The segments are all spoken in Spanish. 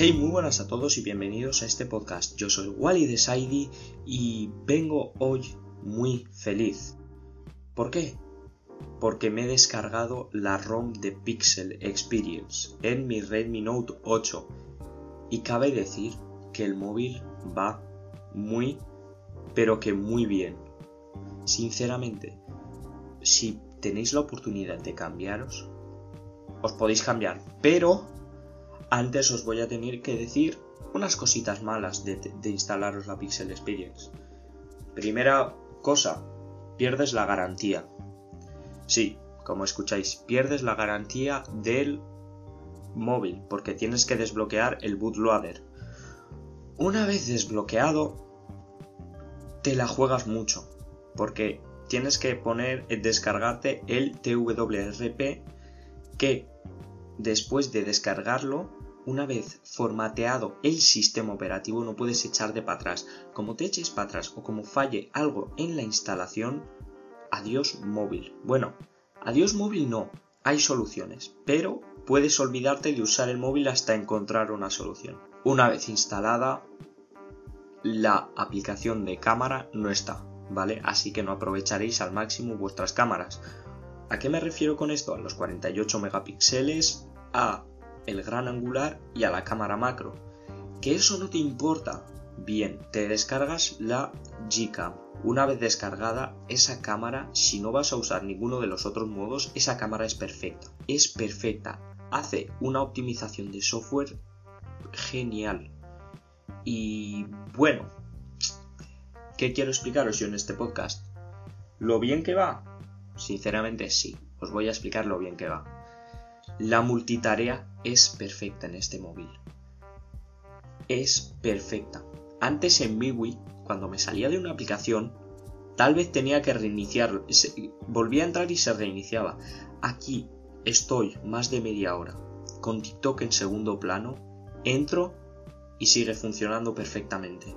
Hey, muy buenas a todos y bienvenidos a este podcast. Yo soy Wally de Saidi y vengo hoy muy feliz. ¿Por qué? Porque me he descargado la ROM de Pixel Experience en mi Redmi Note 8 y cabe decir que el móvil va muy, pero que muy bien. Sinceramente, si tenéis la oportunidad de cambiaros, os podéis cambiar, pero antes os voy a tener que decir unas cositas malas de, instalaros la Pixel Experience. Primera cosa, pierdes la garantía. Sí, como escucháis, pierdes la garantía del móvil porque tienes que desbloquear el bootloader. Una vez desbloqueado, te la juegas mucho porque tienes que poner, descargarte el TWRP que después de descargarlo una vez formateado el sistema operativo no puedes echarte para atrás. Como te eches para atrás o como falle algo en la instalación, adiós móvil. Bueno, adiós móvil no, hay soluciones, pero puedes olvidarte de usar el móvil hasta encontrar una solución. Una vez instalada, la aplicación de cámara no está, ¿vale? Así que no aprovecharéis al máximo vuestras cámaras. ¿A qué me refiero con esto? A los 48 megapíxeles, a el gran angular y a la cámara macro. ¿Que eso no te importa? Bien, te descargas la Gcam. Una vez descargada, esa cámara, si no vas a usar ninguno de los otros modos, esa cámara es perfecta. Es perfecta. Hace una optimización de software genial. Y bueno, ¿qué quiero explicaros yo en este podcast? ¿Lo bien que va? Sinceramente sí, os voy a explicar lo bien que va. La multitarea es perfecta en este móvil. Es perfecta. Antes en MIUI, cuando me salía de una aplicación, tal vez tenía que reiniciar, volvía a entrar y se reiniciaba. Aquí estoy más de media hora con TikTok en segundo plano, entro y sigue funcionando perfectamente.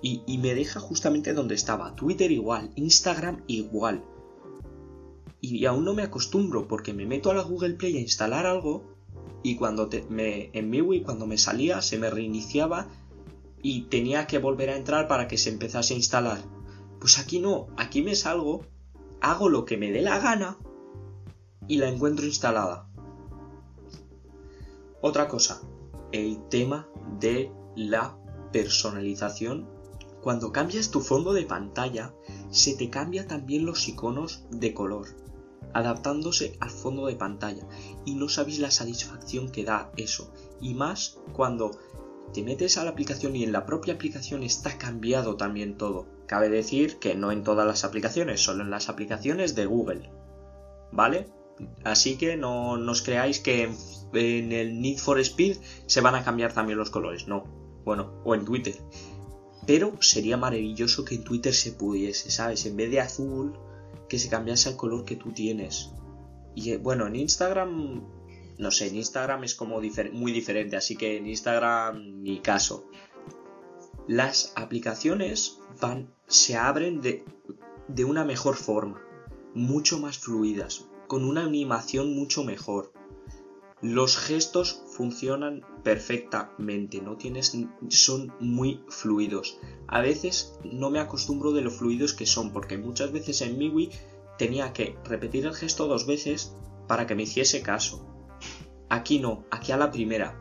Y, y me deja justamente donde estaba. Twitter igual, Instagram igual y aún no me acostumbro porque me meto a la Google Play a instalar algo y cuando me, en MIUI cuando me salía se me reiniciaba y tenía que volver a entrar para que se empezase a instalar. Pues aquí no, aquí me salgo, hago lo que me dé la gana y la encuentro instalada. Otra cosa, el tema de la personalización. Cuando cambias tu fondo de pantalla, se te cambia también los iconos de color adaptándose al fondo de pantalla y no sabéis la satisfacción que da eso y más cuando te metes a la aplicación y en la propia aplicación está cambiado también todo. Cabe decir que no en todas las aplicaciones, solo en las aplicaciones de Google. ¿Vale? Así que no, os creáis que en, el Need for Speed se van a cambiar también los colores, no. Bueno, o en Twitter. Pero sería maravilloso que en Twitter se pudiese, ¿sabes? En vez de azul, que se cambiase el color que tú tienes. Y eh, bueno, en Instagram, no sé, en Instagram es como muy diferente, así que en Instagram ni caso. Las aplicaciones van, se abren de, de una mejor forma, mucho más fluidas, con una animación mucho mejor. Los gestos funcionan perfectamente, no tienes, son muy fluidos. A veces no me acostumbro de lo fluidos que son, porque muchas veces en MIUI tenía que repetir el gesto dos veces para que me hiciese caso. Aquí no, aquí a la primera.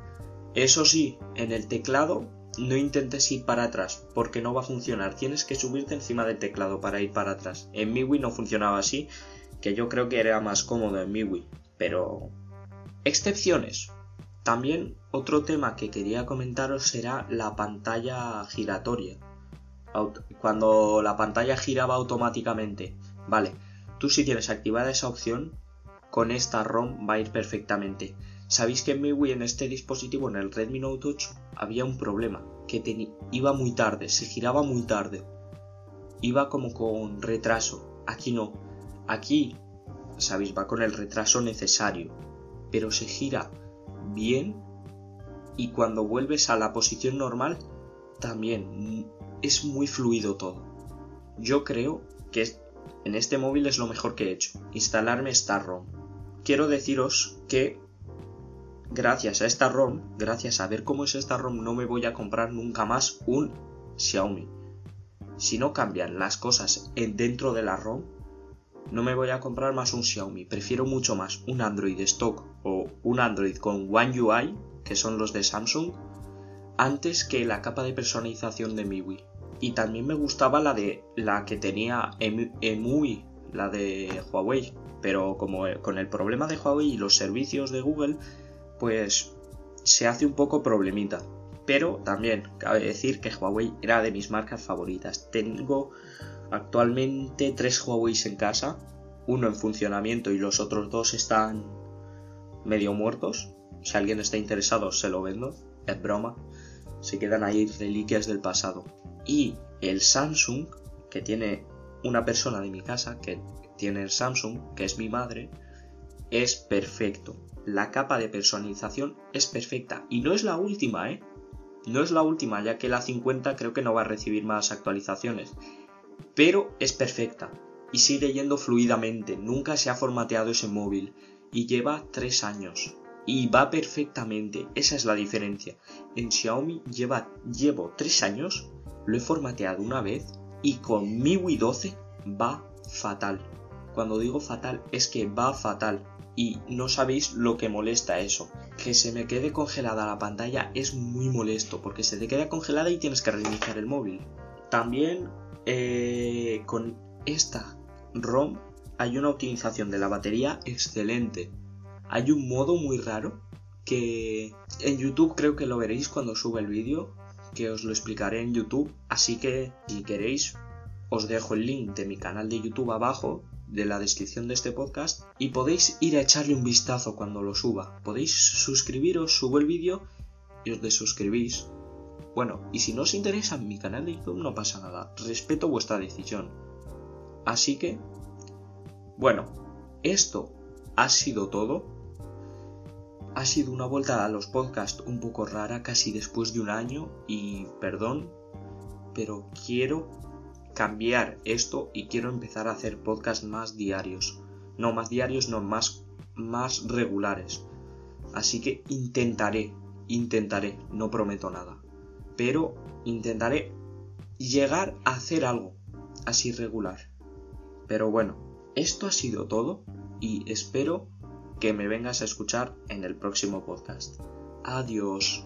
Eso sí, en el teclado no intentes ir para atrás, porque no va a funcionar. Tienes que subirte encima del teclado para ir para atrás. En MIUI no funcionaba así, que yo creo que era más cómodo en MIUI, pero Excepciones. También otro tema que quería comentaros será la pantalla giratoria. Cuando la pantalla giraba automáticamente. Vale, tú si tienes activada esa opción, con esta ROM va a ir perfectamente. Sabéis que en MIUI en este dispositivo, en el Redmi Note 8, había un problema, que iba muy tarde, se giraba muy tarde. Iba como con retraso. Aquí no. Aquí, sabéis, va con el retraso necesario pero se gira bien y cuando vuelves a la posición normal también es muy fluido todo. Yo creo que en este móvil es lo mejor que he hecho, instalarme esta ROM. Quiero deciros que gracias a esta ROM, gracias a ver cómo es esta ROM, no me voy a comprar nunca más un Xiaomi. Si no cambian las cosas dentro de la ROM, no me voy a comprar más un Xiaomi. Prefiero mucho más un Android stock o un Android con One UI, que son los de Samsung, antes que la capa de personalización de MIUI. Y también me gustaba la de la que tenía EMUI, la de Huawei. Pero como con el problema de Huawei y los servicios de Google, pues se hace un poco problemita. Pero también cabe decir que Huawei era de mis marcas favoritas. Tengo actualmente tres Huawei en casa, uno en funcionamiento y los otros dos están medio muertos. Si alguien está interesado, se lo vendo. Es broma. Se quedan ahí reliquias del pasado. Y el Samsung, que tiene una persona de mi casa, que tiene el Samsung, que es mi madre, es perfecto. La capa de personalización es perfecta. Y no es la última, ¿eh? No es la última, ya que la 50 creo que no va a recibir más actualizaciones. Pero es perfecta. Y sigue yendo fluidamente. Nunca se ha formateado ese móvil. Y lleva 3 años. Y va perfectamente. Esa es la diferencia. En Xiaomi lleva, llevo 3 años. Lo he formateado una vez. Y con MIUI 12 va fatal. Cuando digo fatal es que va fatal. Y no sabéis lo que molesta eso. Que se me quede congelada la pantalla es muy molesto porque se te queda congelada y tienes que reiniciar el móvil. También eh, con esta ROM hay una optimización de la batería excelente. Hay un modo muy raro que en YouTube creo que lo veréis cuando suba el vídeo, que os lo explicaré en YouTube, así que si queréis os dejo el link de mi canal de YouTube abajo de la descripción de este podcast y podéis ir a echarle un vistazo cuando lo suba. Podéis suscribiros, subo el vídeo y os desuscribís. Bueno, y si no os interesa mi canal de YouTube no pasa nada, respeto vuestra decisión. Así que, bueno, esto ha sido todo. Ha sido una vuelta a los podcasts un poco rara, casi después de un año, y perdón, pero quiero cambiar esto y quiero empezar a hacer podcasts más diarios. No más diarios, no más, más regulares. Así que intentaré, intentaré, no prometo nada. Pero intentaré llegar a hacer algo así regular. Pero bueno, esto ha sido todo y espero que me vengas a escuchar en el próximo podcast. Adiós.